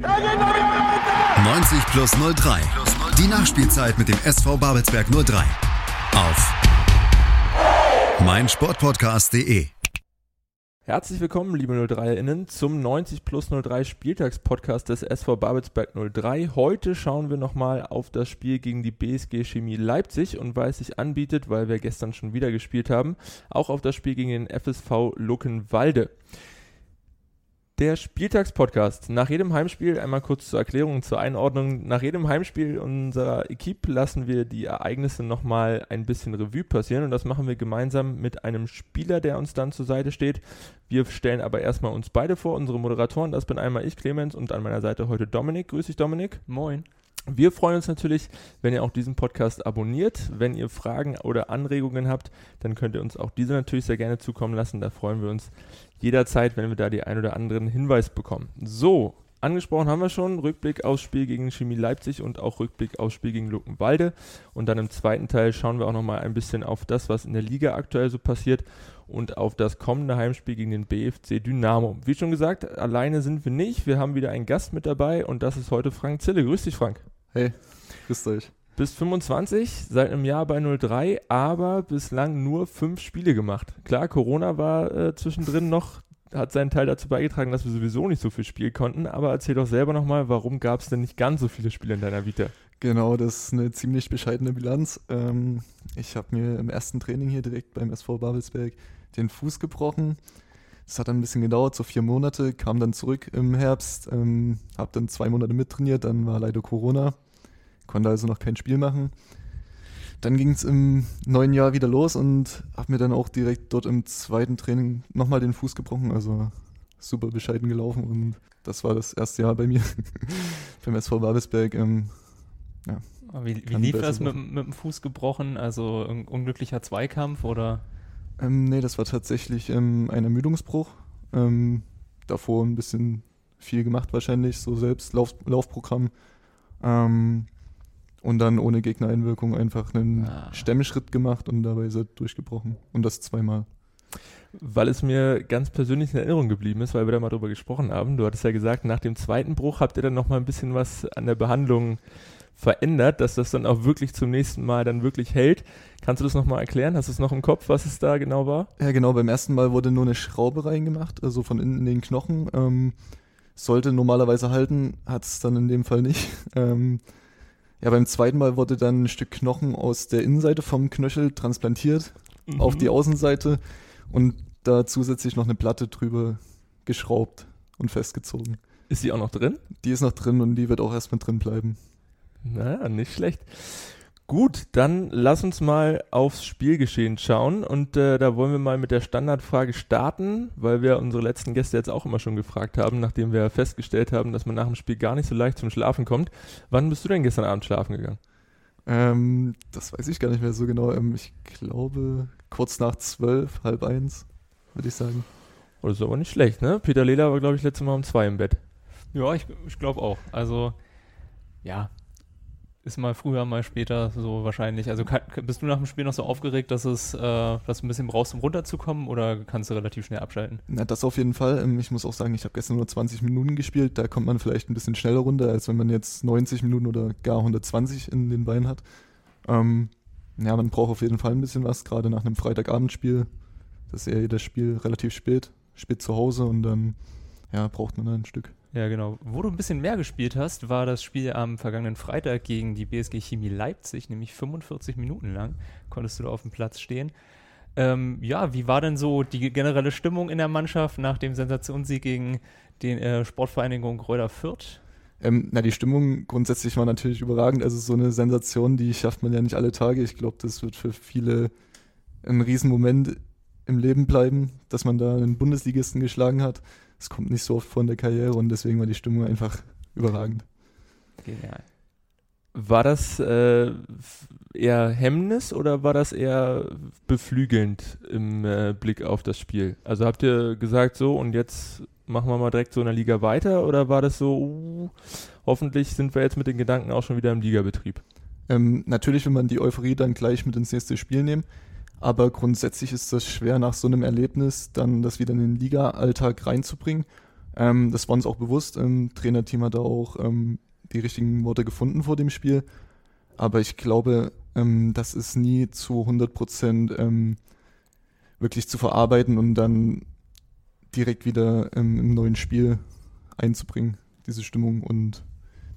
90 plus 03. Die Nachspielzeit mit dem SV Babelsberg 03. Auf meinsportpodcast.de. Herzlich willkommen, liebe 03erinnen, zum 90 plus 03 Spieltagspodcast des SV Babelsberg 03. Heute schauen wir nochmal auf das Spiel gegen die BSG Chemie Leipzig und weil es sich anbietet, weil wir gestern schon wieder gespielt haben, auch auf das Spiel gegen den FSV Luckenwalde. Der Spieltagspodcast. Nach jedem Heimspiel, einmal kurz zur Erklärung zur Einordnung, nach jedem Heimspiel unserer Equipe lassen wir die Ereignisse nochmal ein bisschen Revue passieren und das machen wir gemeinsam mit einem Spieler, der uns dann zur Seite steht. Wir stellen aber erstmal uns beide vor, unsere Moderatoren. Das bin einmal ich, Clemens, und an meiner Seite heute Dominik. Grüß dich, Dominik. Moin. Wir freuen uns natürlich, wenn ihr auch diesen Podcast abonniert. Wenn ihr Fragen oder Anregungen habt, dann könnt ihr uns auch diese natürlich sehr gerne zukommen lassen. Da freuen wir uns jederzeit, wenn wir da die ein oder anderen Hinweis bekommen. So, angesprochen haben wir schon, Rückblick aufs Spiel gegen Chemie Leipzig und auch Rückblick aufs Spiel gegen Luckenwalde. Und dann im zweiten Teil schauen wir auch nochmal ein bisschen auf das, was in der Liga aktuell so passiert und auf das kommende Heimspiel gegen den BFC Dynamo. Wie schon gesagt, alleine sind wir nicht. Wir haben wieder einen Gast mit dabei und das ist heute Frank Zille. Grüß dich, Frank. Hey, grüßt euch. Bist 25, seit einem Jahr bei 03, aber bislang nur fünf Spiele gemacht. Klar, Corona war äh, zwischendrin noch, hat seinen Teil dazu beigetragen, dass wir sowieso nicht so viel spielen konnten. Aber erzähl doch selber nochmal, warum gab es denn nicht ganz so viele Spiele in deiner Vita? Genau, das ist eine ziemlich bescheidene Bilanz. Ähm, ich habe mir im ersten Training hier direkt beim SV Babelsberg den Fuß gebrochen. Das hat dann ein bisschen gedauert, so vier Monate, kam dann zurück im Herbst, ähm, habe dann zwei Monate mittrainiert, dann war leider Corona, konnte also noch kein Spiel machen. Dann ging es im neuen Jahr wieder los und habe mir dann auch direkt dort im zweiten Training nochmal den Fuß gebrochen, also super bescheiden gelaufen und das war das erste Jahr bei mir beim SV Babelsberg. Ähm, ja, wie, wie lief das mit, mit dem Fuß gebrochen? Also ein unglücklicher Zweikampf oder? Ähm, nee, das war tatsächlich ähm, ein Ermüdungsbruch. Ähm, davor ein bisschen viel gemacht wahrscheinlich, so selbst Lauf, Laufprogramm. Ähm, und dann ohne Gegnereinwirkung einfach einen ah. Stemmschritt gemacht und dabei ist er durchgebrochen. Und das zweimal. Weil es mir ganz persönlich in Erinnerung geblieben ist, weil wir da mal drüber gesprochen haben. Du hattest ja gesagt, nach dem zweiten Bruch habt ihr dann nochmal ein bisschen was an der Behandlung verändert, dass das dann auch wirklich zum nächsten Mal dann wirklich hält. Kannst du das nochmal erklären? Hast du es noch im Kopf, was es da genau war? Ja, genau. Beim ersten Mal wurde nur eine Schraube reingemacht, also von innen in den Knochen. Ähm, sollte normalerweise halten, hat es dann in dem Fall nicht. Ähm, ja, beim zweiten Mal wurde dann ein Stück Knochen aus der Innenseite vom Knöchel transplantiert mhm. auf die Außenseite und da zusätzlich noch eine Platte drüber geschraubt und festgezogen. Ist die auch noch drin? Die ist noch drin und die wird auch erstmal drin bleiben. Naja, nicht schlecht. Gut, dann lass uns mal aufs Spielgeschehen schauen und äh, da wollen wir mal mit der Standardfrage starten, weil wir unsere letzten Gäste jetzt auch immer schon gefragt haben, nachdem wir festgestellt haben, dass man nach dem Spiel gar nicht so leicht zum Schlafen kommt. Wann bist du denn gestern Abend schlafen gegangen? Ähm, das weiß ich gar nicht mehr so genau. Ähm, ich glaube kurz nach zwölf, halb eins, würde ich sagen. Oh, das ist aber nicht schlecht, ne? Peter Lehler war, glaube ich, letztes Mal um zwei im Bett. Ja, ich, ich glaube auch. Also, ja, ist mal früher, mal später so wahrscheinlich. Also kann, bist du nach dem Spiel noch so aufgeregt, dass es, äh, dass du ein bisschen brauchst, um runterzukommen oder kannst du relativ schnell abschalten? Na, das auf jeden Fall. Ähm, ich muss auch sagen, ich habe gestern nur 20 Minuten gespielt. Da kommt man vielleicht ein bisschen schneller runter, als wenn man jetzt 90 Minuten oder gar 120 in den Beinen hat. Ähm, ja, man braucht auf jeden Fall ein bisschen was, gerade nach einem Freitagabendspiel. Das ist ja das Spiel relativ spät, spät zu Hause und dann ja, braucht man ein Stück. Ja, genau. Wo du ein bisschen mehr gespielt hast, war das Spiel am vergangenen Freitag gegen die BSG Chemie Leipzig, nämlich 45 Minuten lang konntest du da auf dem Platz stehen. Ähm, ja, wie war denn so die generelle Stimmung in der Mannschaft nach dem Sensationssieg gegen die äh, Sportvereinigung Gräuter Fürth? Ähm, na, die Stimmung grundsätzlich war natürlich überragend. Also so eine Sensation, die schafft man ja nicht alle Tage. Ich glaube, das wird für viele ein Riesenmoment im Leben bleiben, dass man da einen Bundesligisten geschlagen hat es kommt nicht so oft vor in der Karriere und deswegen war die Stimmung einfach überragend. Genial. War das äh, eher Hemmnis oder war das eher beflügelnd im äh, Blick auf das Spiel? Also habt ihr gesagt so und jetzt machen wir mal direkt so in der Liga weiter oder war das so, uh, hoffentlich sind wir jetzt mit den Gedanken auch schon wieder im Ligabetrieb? Ähm, natürlich will man die Euphorie dann gleich mit ins nächste Spiel nehmen. Aber grundsätzlich ist das schwer, nach so einem Erlebnis dann das wieder in den Liga-Alltag reinzubringen. Ähm, das war uns auch bewusst. Ähm, Trainerteam hat da auch ähm, die richtigen Worte gefunden vor dem Spiel. Aber ich glaube, ähm, das ist nie zu 100 Prozent ähm, wirklich zu verarbeiten und dann direkt wieder ähm, im neuen Spiel einzubringen, diese Stimmung. Und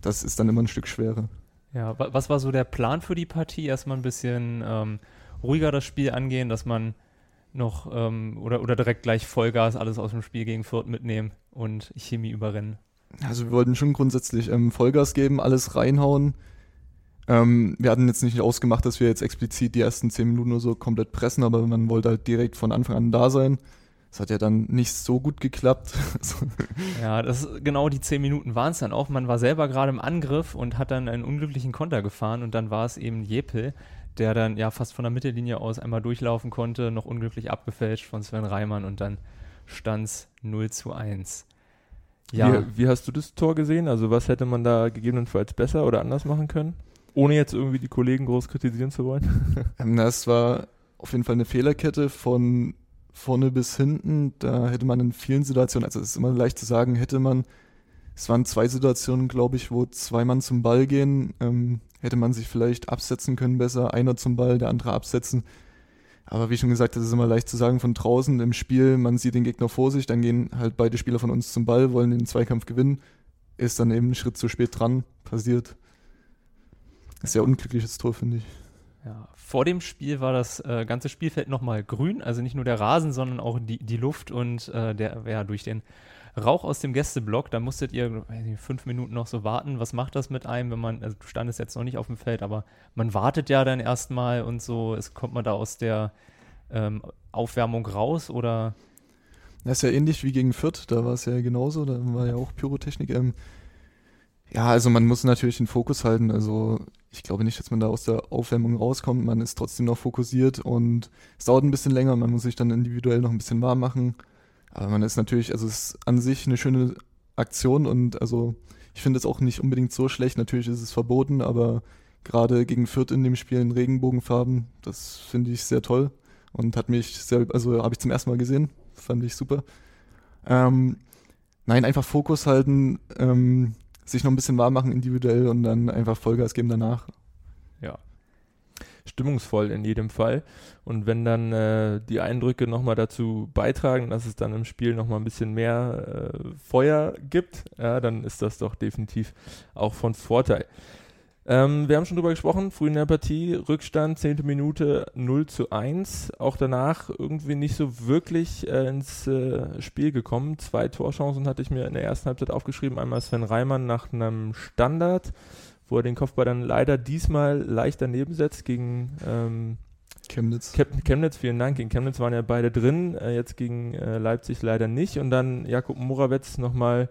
das ist dann immer ein Stück schwerer. Ja, was war so der Plan für die Partie? Erstmal ein bisschen ähm, ruhiger das Spiel angehen, dass man noch ähm, oder, oder direkt gleich Vollgas alles aus dem Spiel gegen Fürth mitnehmen und Chemie überrennen? Also wir wollten schon grundsätzlich ähm, Vollgas geben, alles reinhauen. Ähm, wir hatten jetzt nicht ausgemacht, dass wir jetzt explizit die ersten zehn Minuten oder so komplett pressen, aber man wollte halt direkt von Anfang an da sein. Das hat ja dann nicht so gut geklappt. ja, das genau die zehn Minuten waren es dann auch. Man war selber gerade im Angriff und hat dann einen unglücklichen Konter gefahren und dann war es eben Jepel, der dann ja fast von der Mittellinie aus einmal durchlaufen konnte, noch unglücklich abgefälscht von Sven Reimann und dann stand es 0 zu 1. Ja. Wie, wie, hast du das Tor gesehen? Also was hätte man da gegebenenfalls besser oder anders machen können? Ohne jetzt irgendwie die Kollegen groß kritisieren zu wollen. Ähm, das war auf jeden Fall eine Fehlerkette von vorne bis hinten. Da hätte man in vielen Situationen, also es ist immer leicht zu sagen, hätte man, es waren zwei Situationen, glaube ich, wo zwei Mann zum Ball gehen. Ähm, hätte man sich vielleicht absetzen können besser, einer zum Ball, der andere absetzen. Aber wie schon gesagt, das ist immer leicht zu sagen von draußen im Spiel, man sieht den Gegner vor sich, dann gehen halt beide Spieler von uns zum Ball, wollen den Zweikampf gewinnen, ist dann eben einen Schritt zu spät dran, passiert. Sehr unglückliches Tor, finde ich. Ja, vor dem Spiel war das äh, ganze Spielfeld nochmal grün, also nicht nur der Rasen, sondern auch die, die Luft und äh, der, ja, durch den Rauch aus dem Gästeblock, da musstet ihr nicht, fünf Minuten noch so warten. Was macht das mit einem, wenn man, also du standest jetzt noch nicht auf dem Feld, aber man wartet ja dann erstmal und so, es kommt man da aus der ähm, Aufwärmung raus oder? Das ist ja ähnlich wie gegen Fürth, da war es ja genauso, da war ja auch Pyrotechnik. Ähm, ja, also man muss natürlich den Fokus halten. Also ich glaube nicht, dass man da aus der Aufwärmung rauskommt. Man ist trotzdem noch fokussiert und es dauert ein bisschen länger. Man muss sich dann individuell noch ein bisschen warm machen. Aber man ist natürlich, also es ist an sich eine schöne Aktion und also ich finde es auch nicht unbedingt so schlecht. Natürlich ist es verboten, aber gerade gegen Fürth in dem Spiel in Regenbogenfarben, das finde ich sehr toll und hat mich sehr, also habe ich zum ersten Mal gesehen, fand ich super. Ähm, nein, einfach Fokus halten, ähm, sich noch ein bisschen warm machen individuell und dann einfach Vollgas geben danach. Ja, stimmungsvoll in jedem Fall. Und wenn dann äh, die Eindrücke nochmal dazu beitragen, dass es dann im Spiel nochmal ein bisschen mehr äh, Feuer gibt, ja, dann ist das doch definitiv auch von Vorteil. Ähm, wir haben schon drüber gesprochen, früh in der Partie, Rückstand, 10. Minute 0 zu 1. Auch danach irgendwie nicht so wirklich äh, ins äh, Spiel gekommen. Zwei Torchancen hatte ich mir in der ersten Halbzeit aufgeschrieben. Einmal Sven Reimann nach einem Standard wo er den Kopfball dann leider diesmal leicht daneben setzt gegen ähm, Chemnitz. Chemnitz, vielen Dank. Gegen Chemnitz waren ja beide drin, äh, jetzt gegen äh, Leipzig leider nicht. Und dann Jakub Morawetz nochmal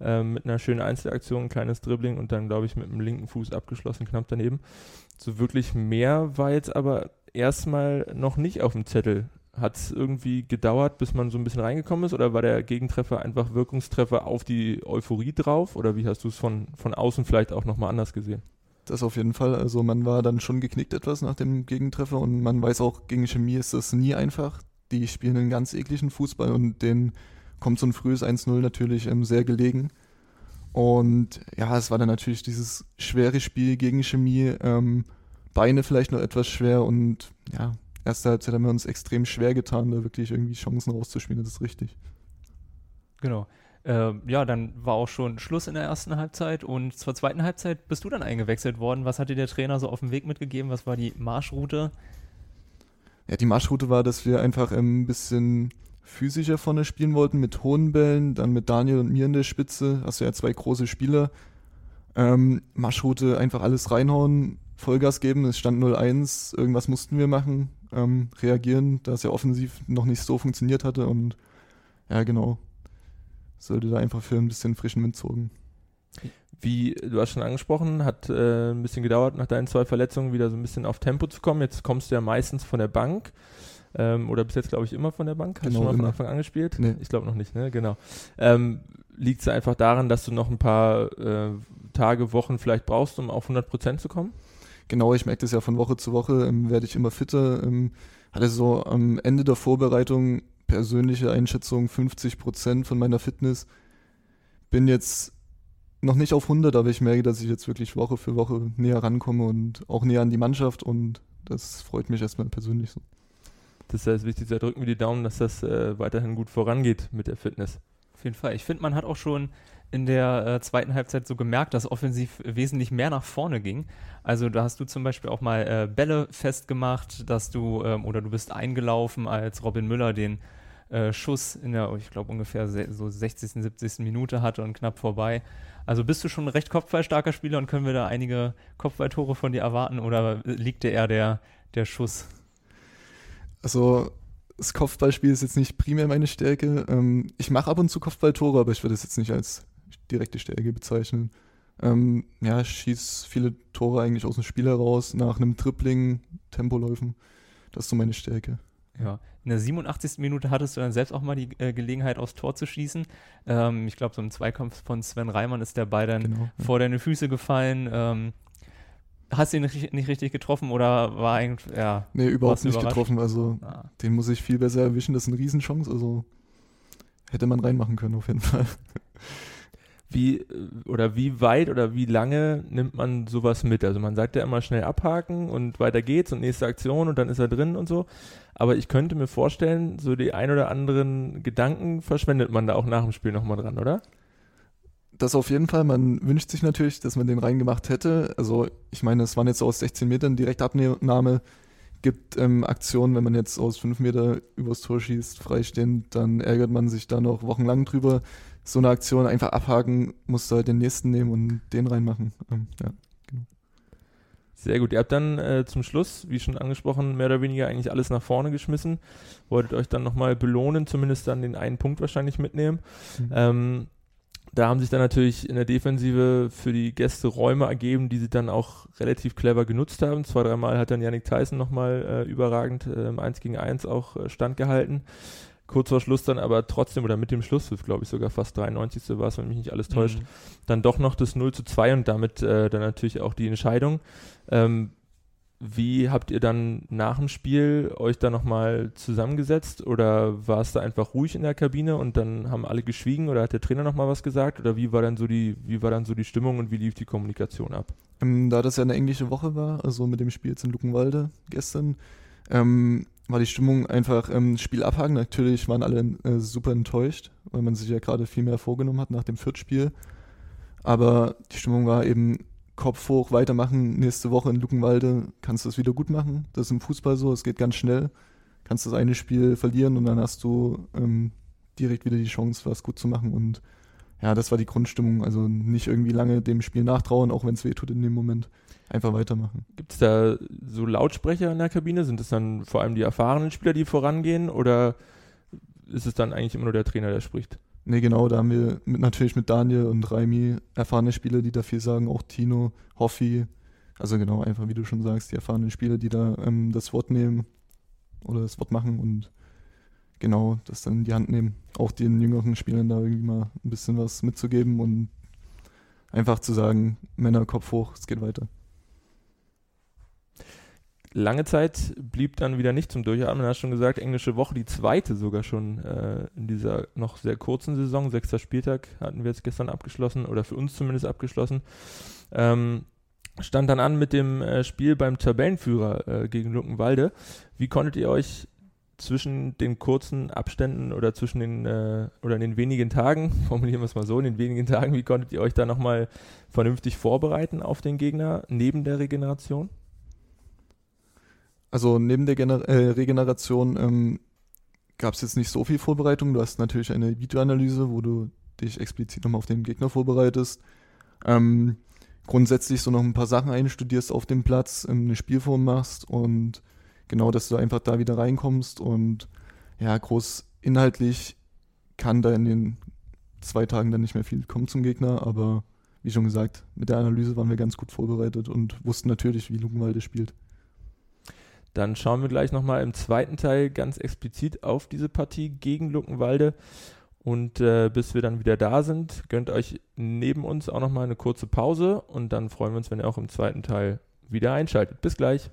äh, mit einer schönen Einzelaktion, ein kleines Dribbling und dann, glaube ich, mit dem linken Fuß abgeschlossen, knapp daneben. So wirklich mehr war jetzt aber erstmal noch nicht auf dem Zettel hat es irgendwie gedauert, bis man so ein bisschen reingekommen ist oder war der Gegentreffer einfach Wirkungstreffer auf die Euphorie drauf oder wie hast du es von, von außen vielleicht auch nochmal anders gesehen? Das auf jeden Fall. Also man war dann schon geknickt etwas nach dem Gegentreffer und man weiß auch, gegen Chemie ist das nie einfach. Die spielen einen ganz ekligen Fußball und denen kommt so ein frühes 1-0 natürlich ähm, sehr gelegen. Und ja, es war dann natürlich dieses schwere Spiel gegen Chemie. Ähm, Beine vielleicht noch etwas schwer und ja, erste Halbzeit haben wir uns extrem schwer getan, da wirklich irgendwie Chancen rauszuspielen, das ist richtig. Genau. Äh, ja, dann war auch schon Schluss in der ersten Halbzeit und zur zweiten Halbzeit bist du dann eingewechselt worden. Was hat dir der Trainer so auf den Weg mitgegeben? Was war die Marschroute? Ja, die Marschroute war, dass wir einfach ein bisschen physischer vorne spielen wollten, mit hohen Bällen, dann mit Daniel und mir in der Spitze, also ja zwei große Spieler. Ähm, Marschroute einfach alles reinhauen, Vollgas geben, es stand 0-1, irgendwas mussten wir machen, ähm, reagieren, da es ja offensiv noch nicht so funktioniert hatte und ja, genau. Sollte da einfach für ein bisschen frischen Wind sorgen. Wie du hast schon angesprochen, hat äh, ein bisschen gedauert, nach deinen zwei Verletzungen wieder so ein bisschen auf Tempo zu kommen. Jetzt kommst du ja meistens von der Bank. Ähm, oder bis jetzt, glaube ich, immer von der Bank. Hast genau, du schon mal immer. von Anfang an gespielt? Nee. Ich glaube noch nicht, ne? Genau. Ähm, Liegt es einfach daran, dass du noch ein paar äh, Tage, Wochen vielleicht brauchst, um auf 100% zu kommen? genau, ich merke das ja von Woche zu Woche, ähm, werde ich immer fitter. Ähm, hatte so am Ende der Vorbereitung persönliche Einschätzung 50 Prozent von meiner Fitness. bin jetzt noch nicht auf 100, aber ich merke, dass ich jetzt wirklich Woche für Woche näher rankomme und auch näher an die Mannschaft und das freut mich erstmal persönlich so. Das heißt, wichtig, da drücken wir die Daumen, dass das äh, weiterhin gut vorangeht mit der Fitness. Auf jeden Fall. Ich finde, man hat auch schon in der äh, zweiten Halbzeit so gemerkt, dass offensiv wesentlich mehr nach vorne ging. Also da hast du zum Beispiel auch mal äh, Bälle festgemacht, dass du ähm, oder du bist eingelaufen, als Robin Müller den äh, Schuss in der, ich glaube ungefähr so 60., 70. Minute hatte und knapp vorbei. Also bist du schon ein recht kopfballstarker Spieler und können wir da einige Kopfballtore von dir erwarten oder liegt dir eher der, der Schuss? Also das Kopfballspiel ist jetzt nicht primär meine Stärke. Ähm, ich mache ab und zu Kopfballtore, aber ich würde es jetzt nicht als direkte Stärke bezeichnen. Ähm, ja, ich schieße viele Tore eigentlich aus dem Spiel heraus, nach einem Tripling, Tempoläufen. Das ist so meine Stärke. Ja, in der 87. Minute hattest du dann selbst auch mal die äh, Gelegenheit, aufs Tor zu schießen. Ähm, ich glaube, so im Zweikampf von Sven Reimann ist der Ball dann genau, ja. vor deine Füße gefallen. Ähm, hast du ihn nicht, nicht, richtig getroffen oder war eigentlich, ja. Nee, überhaupt nicht getroffen. Also, ah. den muss ich viel besser erwischen. Das ist eine Riesenchance. Also, hätte man reinmachen können, auf jeden Fall. wie oder wie weit oder wie lange nimmt man sowas mit? Also man sagt ja immer schnell abhaken und weiter geht's und nächste Aktion und dann ist er drin und so. Aber ich könnte mir vorstellen, so die ein oder anderen Gedanken verschwendet man da auch nach dem Spiel nochmal dran, oder? Das auf jeden Fall. Man wünscht sich natürlich, dass man den reingemacht hätte. Also ich meine, es waren jetzt so aus 16 Metern Direktabnahme. Gibt ähm, Aktionen, wenn man jetzt aus 5 Meter übers Tor schießt, freistehend, dann ärgert man sich da noch wochenlang drüber so eine Aktion einfach abhaken, musst du halt den nächsten nehmen und den reinmachen. Ähm, ja, genau. Sehr gut. Ihr habt dann äh, zum Schluss, wie schon angesprochen, mehr oder weniger eigentlich alles nach vorne geschmissen. Wolltet euch dann nochmal belohnen, zumindest dann den einen Punkt wahrscheinlich mitnehmen. Mhm. Ähm, da haben sich dann natürlich in der Defensive für die Gäste Räume ergeben, die sie dann auch relativ clever genutzt haben. Zwei, dreimal hat dann Yannick Tyson nochmal äh, überragend äh, im 1 gegen 1 auch äh, standgehalten kurz vor Schluss dann aber trotzdem, oder mit dem Schlusspfiff, glaube ich, sogar fast 93. war es, wenn mich nicht alles täuscht, mhm. dann doch noch das 0 zu 2 und damit äh, dann natürlich auch die Entscheidung. Ähm, wie habt ihr dann nach dem Spiel euch da nochmal zusammengesetzt oder war es da einfach ruhig in der Kabine und dann haben alle geschwiegen oder hat der Trainer nochmal was gesagt oder wie war dann so die, wie war dann so die Stimmung und wie lief die Kommunikation ab? Ähm, da das ja eine englische Woche war, also mit dem Spiel in Luckenwalde gestern, ähm, war die Stimmung einfach ähm, Spiel abhaken. Natürlich waren alle äh, super enttäuscht, weil man sich ja gerade viel mehr vorgenommen hat nach dem Viertspiel. Aber die Stimmung war eben Kopf hoch, weitermachen. Nächste Woche in Luckenwalde kannst du es wieder gut machen. Das ist im Fußball so, es geht ganz schnell. Kannst das eine Spiel verlieren und dann hast du ähm, direkt wieder die Chance, was gut zu machen. Und ja, das war die Grundstimmung. Also nicht irgendwie lange dem Spiel nachtrauen, auch wenn es weh tut in dem Moment. Einfach weitermachen. Gibt es da so Lautsprecher in der Kabine? Sind es dann vor allem die erfahrenen Spieler, die vorangehen? Oder ist es dann eigentlich immer nur der Trainer, der spricht? Nee, genau, da haben wir mit, natürlich mit Daniel und Raimi erfahrene Spieler, die da viel sagen, auch Tino, Hoffi. Also genau, einfach wie du schon sagst, die erfahrenen Spieler, die da ähm, das Wort nehmen oder das Wort machen und genau das dann in die Hand nehmen. Auch den jüngeren Spielern da irgendwie mal ein bisschen was mitzugeben und einfach zu sagen, Männer, Kopf hoch, es geht weiter. Lange Zeit blieb dann wieder nicht zum Durchatmen. Du hast schon gesagt, englische Woche, die zweite sogar schon äh, in dieser noch sehr kurzen Saison. Sechster Spieltag hatten wir jetzt gestern abgeschlossen oder für uns zumindest abgeschlossen. Ähm, stand dann an mit dem äh, Spiel beim Tabellenführer äh, gegen Luckenwalde. Wie konntet ihr euch zwischen den kurzen Abständen oder zwischen den äh, oder in den wenigen Tagen, formulieren wir es mal so, in den wenigen Tagen, wie konntet ihr euch da nochmal vernünftig vorbereiten auf den Gegner neben der Regeneration? Also neben der Gener äh, Regeneration ähm, gab es jetzt nicht so viel Vorbereitung. Du hast natürlich eine Videoanalyse, wo du dich explizit nochmal auf den Gegner vorbereitest. Ähm, grundsätzlich so noch ein paar Sachen einstudierst auf dem Platz, ähm, eine Spielform machst und genau, dass du einfach da wieder reinkommst und ja, groß inhaltlich kann da in den zwei Tagen dann nicht mehr viel kommen zum Gegner, aber wie schon gesagt, mit der Analyse waren wir ganz gut vorbereitet und wussten natürlich, wie Luckenwalde spielt. Dann schauen wir gleich nochmal im zweiten Teil ganz explizit auf diese Partie gegen Luckenwalde. Und äh, bis wir dann wieder da sind, gönnt euch neben uns auch nochmal eine kurze Pause und dann freuen wir uns, wenn ihr auch im zweiten Teil wieder einschaltet. Bis gleich.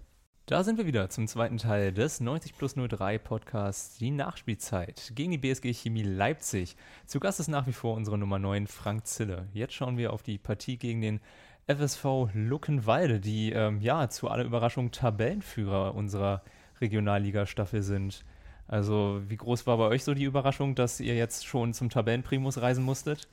Da sind wir wieder zum zweiten Teil des 90 plus 03 Podcasts, die Nachspielzeit gegen die BSG Chemie Leipzig. Zu Gast ist nach wie vor unsere Nummer 9, Frank Zille. Jetzt schauen wir auf die Partie gegen den FSV Luckenwalde, die ähm, ja zu aller Überraschung Tabellenführer unserer Regionalliga-Staffel sind. Also, wie groß war bei euch so die Überraschung, dass ihr jetzt schon zum Tabellenprimus reisen musstet?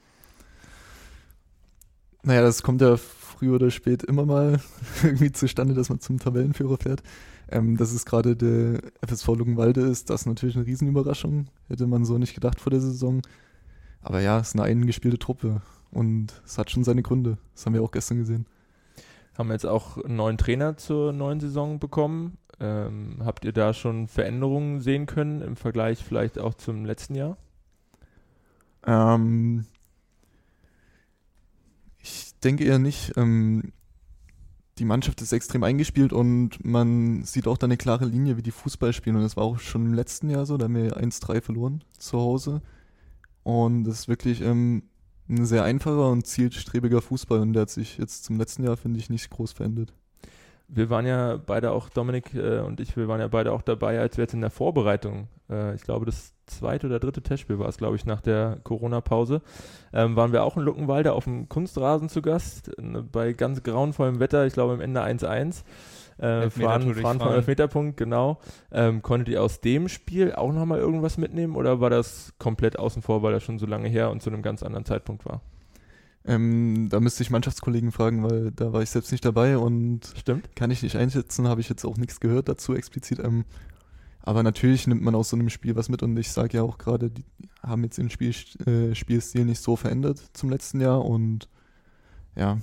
Naja, das kommt ja früh oder spät immer mal irgendwie zustande, dass man zum Tabellenführer fährt. Ähm, dass es gerade der FSV Luckenwalde ist, das ist natürlich eine Riesenüberraschung. Hätte man so nicht gedacht vor der Saison. Aber ja, es ist eine eingespielte Truppe und es hat schon seine Gründe. Das haben wir auch gestern gesehen. Haben jetzt auch einen neuen Trainer zur neuen Saison bekommen. Ähm, habt ihr da schon Veränderungen sehen können im Vergleich vielleicht auch zum letzten Jahr? Ähm, ich denke eher nicht. Ähm, die Mannschaft ist extrem eingespielt und man sieht auch da eine klare Linie, wie die Fußball spielen. Und das war auch schon im letzten Jahr so, da haben wir 1-3 verloren zu Hause. Und das ist wirklich ähm, ein sehr einfacher und zielstrebiger Fußball und der hat sich jetzt zum letzten Jahr, finde ich, nicht groß verändert. Wir waren ja beide auch, Dominik äh, und ich, wir waren ja beide auch dabei, als wir jetzt in der Vorbereitung, äh, ich glaube das zweite oder dritte Testspiel war es, glaube ich, nach der Corona-Pause, ähm, waren wir auch in Luckenwalde auf dem Kunstrasen zu Gast, äh, bei ganz grauenvollem Wetter, ich glaube am Ende 1-1. Äh, fahren, fahren vom Elfmeterpunkt, genau. Ähm, konntet ihr aus dem Spiel auch nochmal irgendwas mitnehmen oder war das komplett außen vor, weil das schon so lange her und zu einem ganz anderen Zeitpunkt war? Ähm, da müsste ich Mannschaftskollegen fragen, weil da war ich selbst nicht dabei und Stimmt. kann ich nicht einschätzen, habe ich jetzt auch nichts gehört dazu explizit. Ähm, aber natürlich nimmt man aus so einem Spiel was mit und ich sage ja auch gerade, die haben jetzt den Spiel, äh, Spielstil nicht so verändert zum letzten Jahr und ja,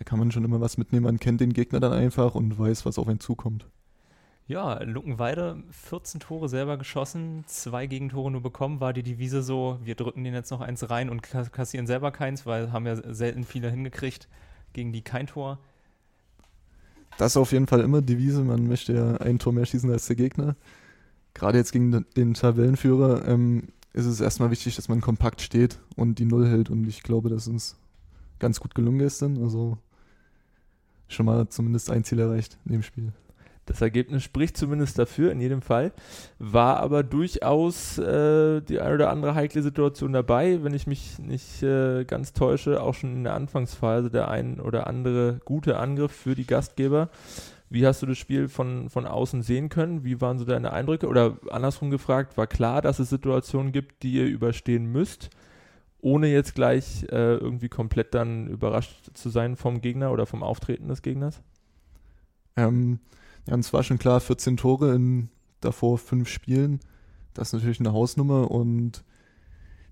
da kann man schon immer was mitnehmen. Man kennt den Gegner dann einfach und weiß, was auf einen zukommt. Ja, Luckenweide 14 Tore selber geschossen, zwei Gegentore nur bekommen. War die Devise so, wir drücken den jetzt noch eins rein und kassieren selber keins, weil haben ja selten viele hingekriegt, gegen die kein Tor. Das ist auf jeden Fall immer Devise. Man möchte ja ein Tor mehr schießen als der Gegner. Gerade jetzt gegen den Tabellenführer ähm, ist es erstmal wichtig, dass man kompakt steht und die Null hält. Und ich glaube, dass uns ganz gut gelungen gestern. Also schon mal zumindest ein Ziel erreicht in dem Spiel. Das Ergebnis spricht zumindest dafür, in jedem Fall. War aber durchaus äh, die eine oder andere heikle Situation dabei, wenn ich mich nicht äh, ganz täusche, auch schon in der Anfangsphase der ein oder andere gute Angriff für die Gastgeber. Wie hast du das Spiel von, von außen sehen können? Wie waren so deine Eindrücke? Oder andersrum gefragt, war klar, dass es Situationen gibt, die ihr überstehen müsst, ohne jetzt gleich äh, irgendwie komplett dann überrascht zu sein vom Gegner oder vom Auftreten des Gegners? Ähm, ja, und es war schon klar, 14 Tore in davor fünf Spielen. Das ist natürlich eine Hausnummer und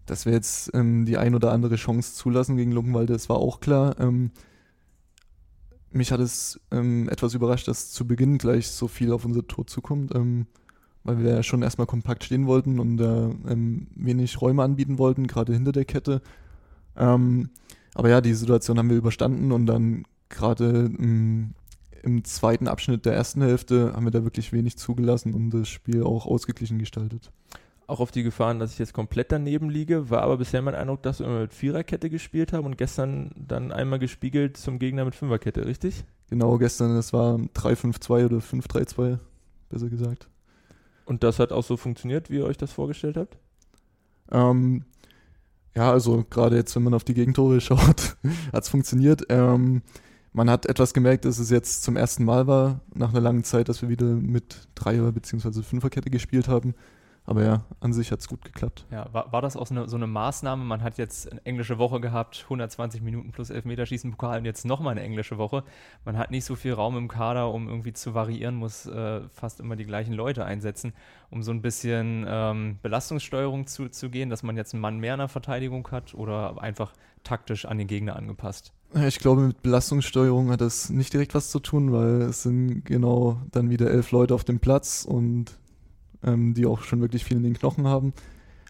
dass wir jetzt ähm, die ein oder andere Chance zulassen gegen Luckenwalde, das war auch klar. Ähm, mich hat es ähm, etwas überrascht, dass zu Beginn gleich so viel auf unser Tor zukommt, ähm, weil wir ja schon erstmal kompakt stehen wollten und äh, wenig Räume anbieten wollten, gerade hinter der Kette. Ähm, aber ja, die Situation haben wir überstanden und dann gerade ähm, im zweiten Abschnitt der ersten Hälfte haben wir da wirklich wenig zugelassen und das Spiel auch ausgeglichen gestaltet. Auch auf die Gefahren, dass ich jetzt komplett daneben liege, war aber bisher mein Eindruck, dass wir immer mit Viererkette gespielt haben und gestern dann einmal gespiegelt zum Gegner mit Fünferkette, richtig? Genau, gestern, das war 3-5-2 oder 5-3-2, besser gesagt. Und das hat auch so funktioniert, wie ihr euch das vorgestellt habt? Ähm, ja, also gerade jetzt, wenn man auf die Gegentore schaut, hat es funktioniert. Ähm, man hat etwas gemerkt, dass es jetzt zum ersten Mal war, nach einer langen Zeit, dass wir wieder mit Dreier- bzw. Fünferkette gespielt haben. Aber ja, an sich hat es gut geklappt. Ja, war, war das auch so eine, so eine, Maßnahme? Man hat jetzt eine englische Woche gehabt, 120 Minuten plus Elfmeterschießen Pokal und jetzt nochmal eine englische Woche. Man hat nicht so viel Raum im Kader, um irgendwie zu variieren, muss äh, fast immer die gleichen Leute einsetzen, um so ein bisschen ähm, Belastungssteuerung zu, zu gehen, dass man jetzt einen Mann mehr in der Verteidigung hat oder einfach taktisch an den Gegner angepasst. Ich glaube, mit Belastungssteuerung hat das nicht direkt was zu tun, weil es sind genau dann wieder elf Leute auf dem Platz und ähm, die auch schon wirklich viel in den Knochen haben.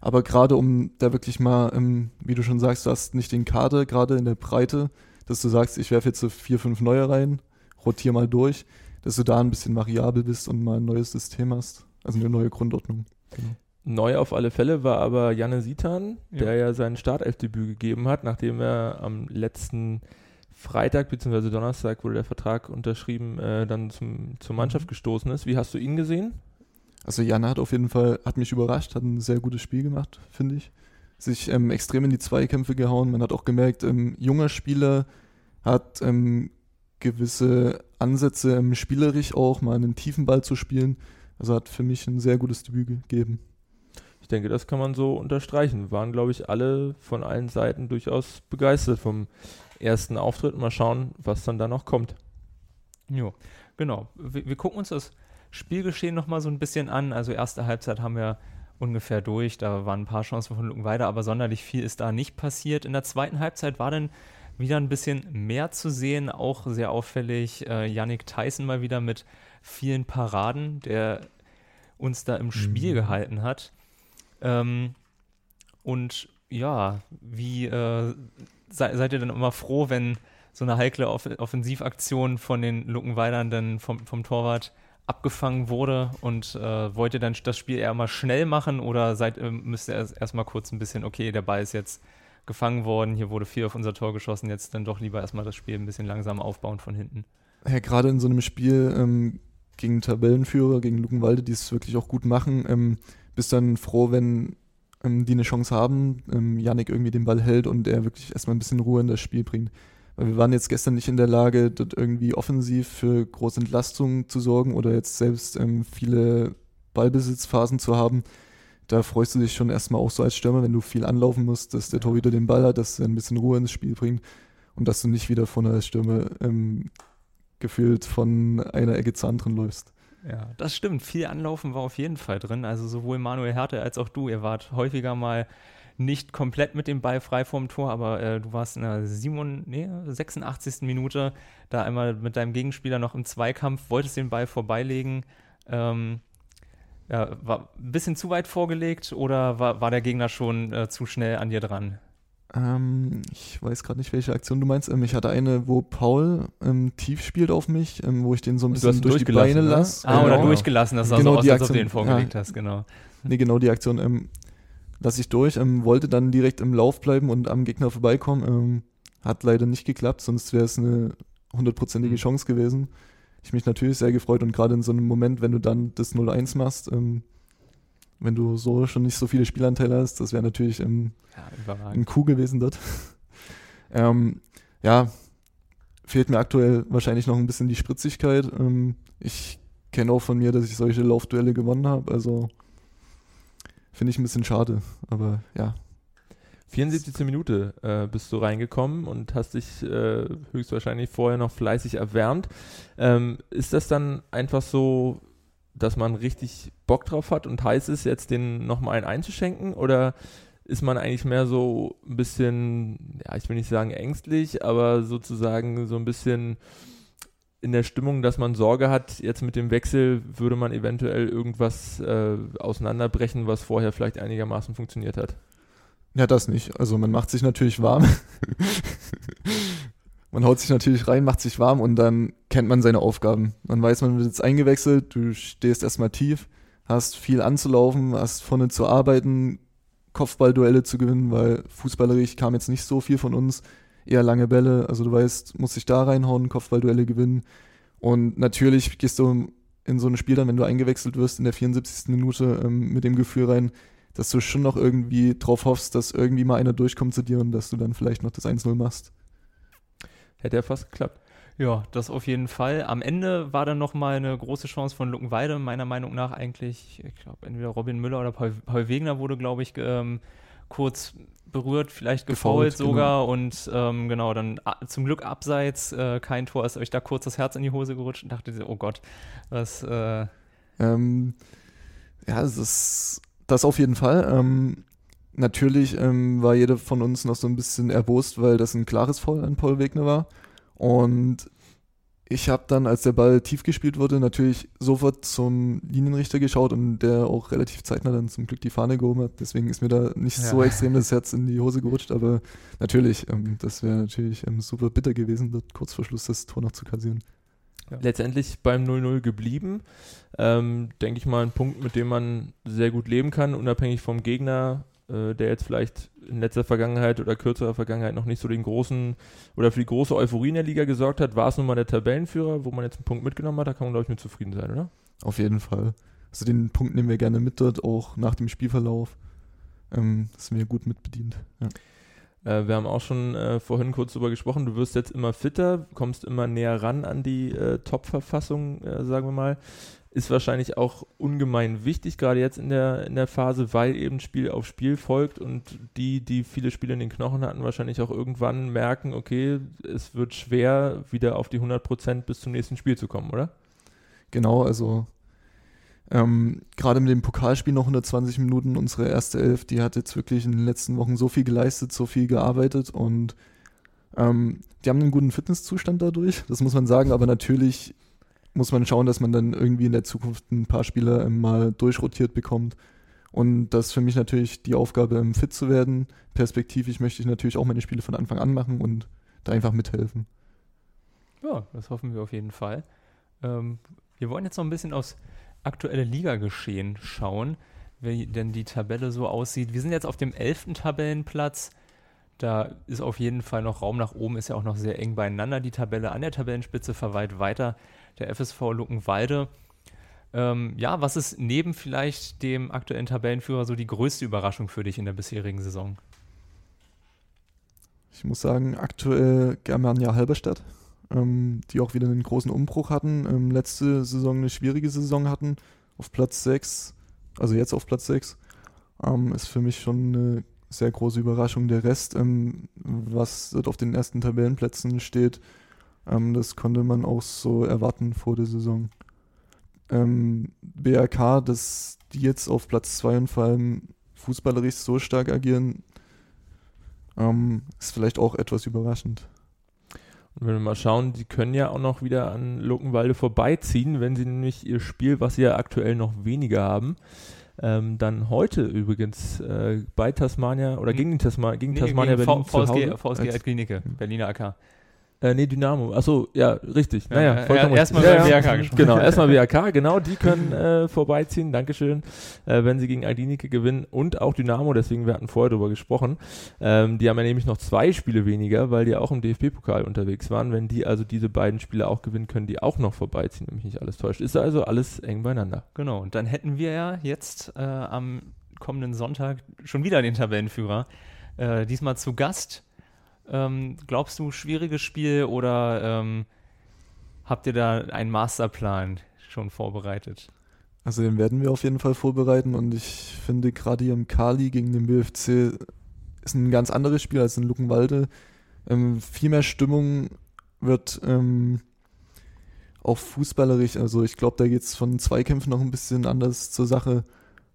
Aber gerade um da wirklich mal, ähm, wie du schon sagst, du hast nicht den Kader gerade in der Breite, dass du sagst, ich werfe jetzt so vier, fünf neue rein, rotiere mal durch, dass du da ein bisschen variabel bist und mal ein neues System hast. Also eine neue Grundordnung. Genau. Neu auf alle Fälle war aber Janne Sitan, der ja, ja sein Startelfdebüt gegeben hat, nachdem er am letzten Freitag bzw. Donnerstag wurde der Vertrag unterschrieben, äh, dann zum, zur Mannschaft Mhm. gestoßen ist. Wie hast du ihn gesehen? Also Jan hat auf jeden Fall, hat mich überrascht, hat ein sehr gutes Spiel gemacht, finde ich. Sich ähm, extrem in die Zweikämpfe gehauen. Man hat auch gemerkt, ähm, junger Spieler hat ähm, gewisse Ansätze, ähm, spielerisch auch mal einen tiefen Ball zu spielen. Also hat für mich ein sehr gutes Debüt gegeben. Ich denke, das kann man so unterstreichen. Wir waren, glaube ich, alle von allen Seiten durchaus begeistert vom ersten Auftritt. Mal schauen, was dann da noch kommt. Jo, genau. Wir, wir gucken uns das Spielgeschehen nochmal so ein bisschen an. Also erste Halbzeit haben wir ungefähr durch. Da waren ein paar Chancen von Luckenweider, aber sonderlich viel ist da nicht passiert. In der zweiten Halbzeit war dann wieder ein bisschen mehr zu sehen. Auch sehr auffällig äh, Yannick Tyson mal wieder mit vielen Paraden, der uns da im Spiel Mhm. gehalten hat. Ähm, und ja, wie äh, sei, seid ihr dann immer froh, wenn so eine heikle Off Offensivaktion von den Luckenweidern dann vom, vom Torwart abgefangen wurde und äh, wollt ihr dann das Spiel eher mal schnell machen oder seid, äh, müsst ihr erst erstmal kurz ein bisschen, okay, der Ball ist jetzt gefangen worden, hier wurde viel auf unser Tor geschossen, jetzt dann doch lieber erstmal das Spiel ein bisschen langsam aufbauen von hinten. Ja, gerade in so einem Spiel ähm, gegen Tabellenführer, gegen Luckenwalde, die es wirklich auch gut machen, ähm, bist dann froh, wenn ähm, die eine Chance haben, ähm, Yannick irgendwie den Ball hält und er wirklich erstmal ein bisschen Ruhe in das Spiel bringt. Weil wir waren jetzt gestern nicht in der Lage, dort irgendwie offensiv für große Entlastung zu sorgen oder jetzt selbst ähm, viele Ballbesitzphasen zu haben. Da freust du dich schon erstmal auch so als Stürmer, wenn du viel anlaufen musst, dass der Torhüter den Ball hat, dass er ein bisschen Ruhe ins Spiel bringt und dass du nicht wieder von der Stürmer ähm, gefühlt von einer Ecke zur anderen läufst. Ja, das stimmt. Viel Anlaufen war auf jeden Fall drin. Also sowohl Manuel Härte als auch du, ihr wart häufiger mal nicht komplett mit dem Ball frei vorm Tor, aber äh, du warst in der 7, nee, 86. Minute da einmal mit deinem Gegenspieler noch im Zweikampf, wolltest den Ball vorbeilegen. Ähm, ja, war ein bisschen zu weit vorgelegt oder war, war der Gegner schon äh, zu schnell an dir dran? Ähm, ich weiß gerade nicht, welche Aktion du meinst. Ähm, ich hatte eine, wo Paul ähm, tief spielt auf mich, ähm, wo ich den so ein du bisschen durch die Beine ne? lasse. Ah, oder Genau. durchgelassen, das sah Genau so aus, die als ob du Aktion, den vorgelegt ja. hast, genau. Nee, genau die Aktion. Lasse ich durch, ähm, wollte dann direkt im Lauf bleiben und am Gegner vorbeikommen. Ähm, hat leider nicht geklappt, sonst wäre es eine hundertprozentige Mhm. Chance gewesen. Ich mich natürlich sehr gefreut und gerade in so einem Moment, wenn du dann das 0-1 machst, ähm, wenn du so schon nicht so viele Spielanteile hast, das wäre natürlich ähm, Ja, ein Coup gewesen dort. ähm, ja, fehlt mir aktuell wahrscheinlich noch ein bisschen die Spritzigkeit. Ähm, ich kenne auch von mir, dass ich solche Laufduelle gewonnen habe, also finde ich ein bisschen schade, aber ja. 74. Minute äh, bist du reingekommen und hast dich äh, höchstwahrscheinlich vorher noch fleißig erwärmt. Ähm, ist das dann einfach so, dass man richtig Bock drauf hat und heiß ist, jetzt den nochmal einen einzuschenken? Oder ist man eigentlich mehr so ein bisschen, ja, ich will nicht sagen ängstlich, aber sozusagen so ein bisschen in der Stimmung, dass man Sorge hat, jetzt mit dem Wechsel würde man eventuell irgendwas äh, auseinanderbrechen, was vorher vielleicht einigermaßen funktioniert hat? Ja, das nicht. Also man macht sich natürlich warm. man haut sich natürlich rein, macht sich warm und dann kennt man seine Aufgaben. Man weiß, man wird jetzt eingewechselt, du stehst erstmal tief, hast viel anzulaufen, hast vorne zu arbeiten, Kopfballduelle zu gewinnen, weil fußballerisch kam jetzt nicht so viel von uns, eher lange Bälle. Also du weißt, musst dich da reinhauen, Kopfballduelle gewinnen. Und natürlich gehst du in so ein Spiel dann, wenn du eingewechselt wirst in der 74. Minute ähm, mit dem Gefühl rein, dass du schon noch irgendwie drauf hoffst, dass irgendwie mal einer durchkommt zu dir und dass du dann vielleicht noch das 1-0 machst. Hätte ja fast geklappt. Ja, das auf jeden Fall. Am Ende war dann nochmal eine große Chance von Luckenweide, meiner Meinung nach eigentlich, ich glaube, entweder Robin Müller oder Paul, Paul Wegner wurde, glaube ich, ähm, kurz berührt, vielleicht gefault, Gefoult, sogar und ähm, genau, dann a- zum Glück abseits, äh, kein Tor, ist euch da kurz das Herz in die Hose gerutscht und dachte, oh Gott, was, äh, Ähm, ja, das ist das auf jeden Fall. Ähm, natürlich ähm, war jeder von uns noch so ein bisschen erbost, weil das ein klares Foul an Paul Wegner war. Und ich habe dann, als der Ball tief gespielt wurde, natürlich sofort zum Linienrichter geschaut und der auch relativ zeitnah dann zum Glück die Fahne gehoben hat. Deswegen ist mir da nicht Ja. so extrem das Herz in die Hose gerutscht, aber natürlich, ähm, das wäre natürlich ähm, super bitter gewesen, dort kurz vor Schluss das Tor noch zu kassieren. Letztendlich beim 0-0 geblieben. Ähm, Denke ich mal, ein Punkt, mit dem man sehr gut leben kann, unabhängig vom Gegner. Äh, der jetzt vielleicht in letzter Vergangenheit oder kürzerer Vergangenheit noch nicht so den großen oder für die große Euphorie in der Liga gesorgt hat, war es nun mal der Tabellenführer, wo man jetzt einen Punkt mitgenommen hat, da kann man, glaube ich, mit zufrieden sein, oder? Auf jeden Fall. Also den Punkt nehmen wir gerne mit dort, auch nach dem Spielverlauf. Ähm, sind wir gut mitbedient. Ja. Äh, wir haben auch schon äh, vorhin kurz darüber gesprochen, du wirst jetzt immer fitter, kommst immer näher ran an die äh, Top-Verfassung, äh, sagen wir mal. Ist wahrscheinlich auch ungemein wichtig, gerade jetzt in der, in der Phase, weil eben Spiel auf Spiel folgt und die, die viele Spiele in den Knochen hatten, wahrscheinlich auch irgendwann merken, okay, es wird schwer, wieder auf die 100% bis zum nächsten Spiel zu kommen, oder? Genau, also ähm, Gerade mit dem Pokalspiel noch 120 Minuten, unsere erste Elf, die hat jetzt wirklich in den letzten Wochen so viel geleistet, so viel gearbeitet und ähm, die haben einen guten Fitnesszustand dadurch, das muss man sagen, aber natürlich muss man schauen, dass man dann irgendwie in der Zukunft ein paar Spieler mal durchrotiert bekommt. Und das ist für mich natürlich die Aufgabe, fit zu werden. Perspektivisch möchte ich natürlich auch meine Spiele von Anfang an machen und da einfach mithelfen. Ja, das hoffen wir auf jeden Fall. Ähm, wir wollen jetzt noch ein bisschen aufs aktuelle Ligageschehen schauen, wie denn die Tabelle so aussieht. Wir sind jetzt auf dem elften Tabellenplatz. Da ist auf jeden Fall noch Raum nach oben, ist ja auch noch sehr eng beieinander die Tabelle. An der Tabellenspitze verweilt weiter der FSV Luckenwalde. Ähm, ja, was ist neben vielleicht dem aktuellen Tabellenführer so die größte Überraschung für dich in der bisherigen Saison? Ich muss sagen, aktuell Germania Halberstadt ähm, die auch wieder einen großen Umbruch hatten, ähm, letzte Saison eine schwierige Saison hatten, auf Platz 6, also jetzt auf Platz 6, ähm, ist für mich schon eine sehr große Überraschung. Der Rest, ähm, was dort auf den ersten Tabellenplätzen steht, ähm, das konnte man auch so erwarten vor der Saison. Ähm, BRK, dass die jetzt auf Platz 2 und vor allem fußballerisch so stark agieren, ist vielleicht auch etwas überraschend. Und wenn wir mal schauen, die können ja auch noch wieder an Luckenwalde vorbeiziehen, wenn sie nämlich ihr Spiel, was sie ja aktuell noch weniger haben, ähm, dann heute übrigens äh, bei Tasmania oder gegen, Tasma gegen nee, Tasmania gegen Berlin v VSG, VSG Altklinike, Berliner AK. Äh, nee, Dynamo. Achso, ja, richtig. Naja, vollkommen ja, Erstmal ja, BRK gesprochen. Genau, erstmal BRK, genau, die können äh, vorbeiziehen, Dankeschön, äh, wenn sie gegen Aldinike gewinnen und auch Dynamo, deswegen, wir hatten vorher darüber gesprochen. Ähm, die haben ja nämlich noch zwei Spiele weniger, weil die auch im DFB-Pokal unterwegs waren. Wenn die also diese beiden Spiele auch gewinnen, können die auch noch vorbeiziehen, wenn mich nicht alles täuscht. Ist also alles eng beieinander. Genau, und dann hätten wir ja jetzt äh, am kommenden Sonntag schon wieder den Tabellenführer. Äh, diesmal zu Gast ähm, glaubst du, schwieriges Spiel oder ähm, habt ihr da einen Masterplan schon vorbereitet? Also den werden wir auf jeden Fall vorbereiten und ich finde gerade hier im Kali gegen den BFC ist ein ganz anderes Spiel als in Luckenwalde. Ähm, viel mehr Stimmung wird ähm, auch fußballerisch. Also ich glaube, da geht es von Zweikämpfen noch ein bisschen anders zur Sache.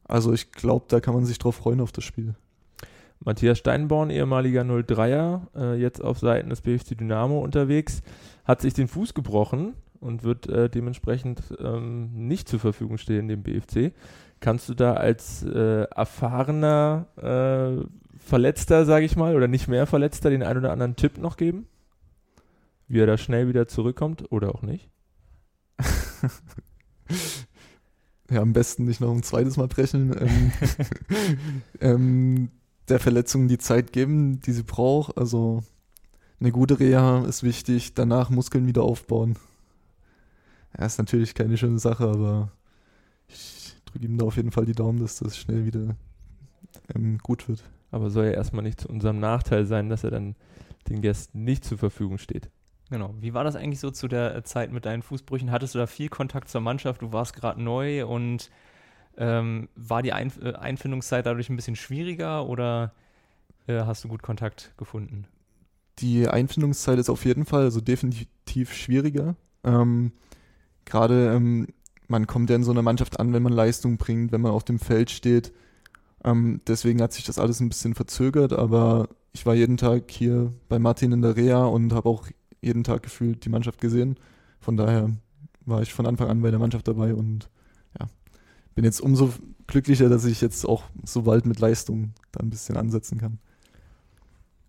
Also ich glaube, da kann man sich drauf freuen auf das Spiel. Matthias Steinborn, ehemaliger 03er, äh, jetzt auf Seiten des BFC Dynamo unterwegs, hat sich den Fuß gebrochen und wird äh, dementsprechend ähm, nicht zur Verfügung stehen dem BFC. Kannst du da als äh, erfahrener äh, Verletzter, sage ich mal, oder nicht mehr Verletzter den einen oder anderen Tipp noch geben? Wie er da schnell wieder zurückkommt oder auch nicht? ja, am besten nicht noch ein zweites Mal brechen. Ähm, ähm, der Verletzung die Zeit geben, die sie braucht. Also eine gute Reha ist wichtig, danach Muskeln wieder aufbauen. Ja, ist natürlich keine schöne Sache, aber ich drücke ihm da auf jeden Fall die Daumen, dass das schnell wieder ähm, gut wird. Aber soll ja erstmal nicht zu unserem Nachteil sein, dass er dann den Gästen nicht zur Verfügung steht. Genau. Wie war das eigentlich so zu der Zeit mit deinen Fußbrüchen? Hattest du da viel Kontakt zur Mannschaft? Du warst gerade neu und ähm, war die Einf äh, Einfindungszeit dadurch ein bisschen schwieriger oder äh, hast du gut Kontakt gefunden? Die Einfindungszeit ist auf jeden Fall also definitiv schwieriger. Ähm, Gerade ähm, man kommt ja in so einer Mannschaft an, wenn man Leistung bringt, wenn man auf dem Feld steht. Ähm, deswegen hat sich das alles ein bisschen verzögert, aber ich war jeden Tag hier bei Martin in der Reha und habe auch jeden Tag gefühlt die Mannschaft gesehen. Von daher war ich von Anfang an bei der Mannschaft dabei und bin jetzt umso glücklicher, dass ich jetzt auch so bald mit Leistung da ein bisschen ansetzen kann.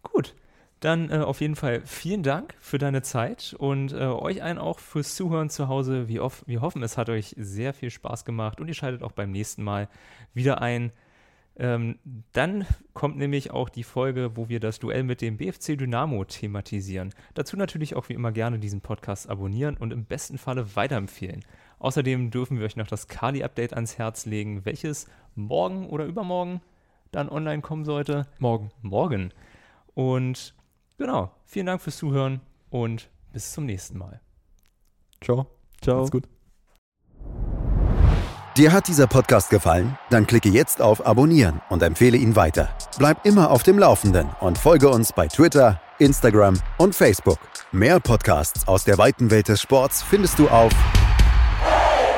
Gut. Dann äh, auf jeden Fall vielen Dank für deine Zeit und äh, euch allen auch fürs Zuhören zu Hause. Wir, wir hoffen, es hat euch sehr viel Spaß gemacht und ihr schaltet auch beim nächsten Mal wieder ein. Ähm, dann kommt nämlich auch die Folge, wo wir das Duell mit dem BFC Dynamo thematisieren. Dazu natürlich auch wie immer gerne diesen Podcast abonnieren und im besten Falle weiterempfehlen. Außerdem dürfen wir euch noch das Kali-Update ans Herz legen, welches morgen oder übermorgen dann online kommen sollte. Morgen. Morgen. Und genau, vielen Dank fürs Zuhören und bis zum nächsten Mal. Ciao. Ciao. Macht's gut. Dir hat dieser Podcast gefallen? Dann klicke jetzt auf Abonnieren und empfehle ihn weiter. Bleib immer auf dem Laufenden und folge uns bei Twitter, Instagram und Facebook. Mehr Podcasts aus der weiten Welt des Sports findest du auf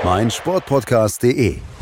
meinsportpodcast.de.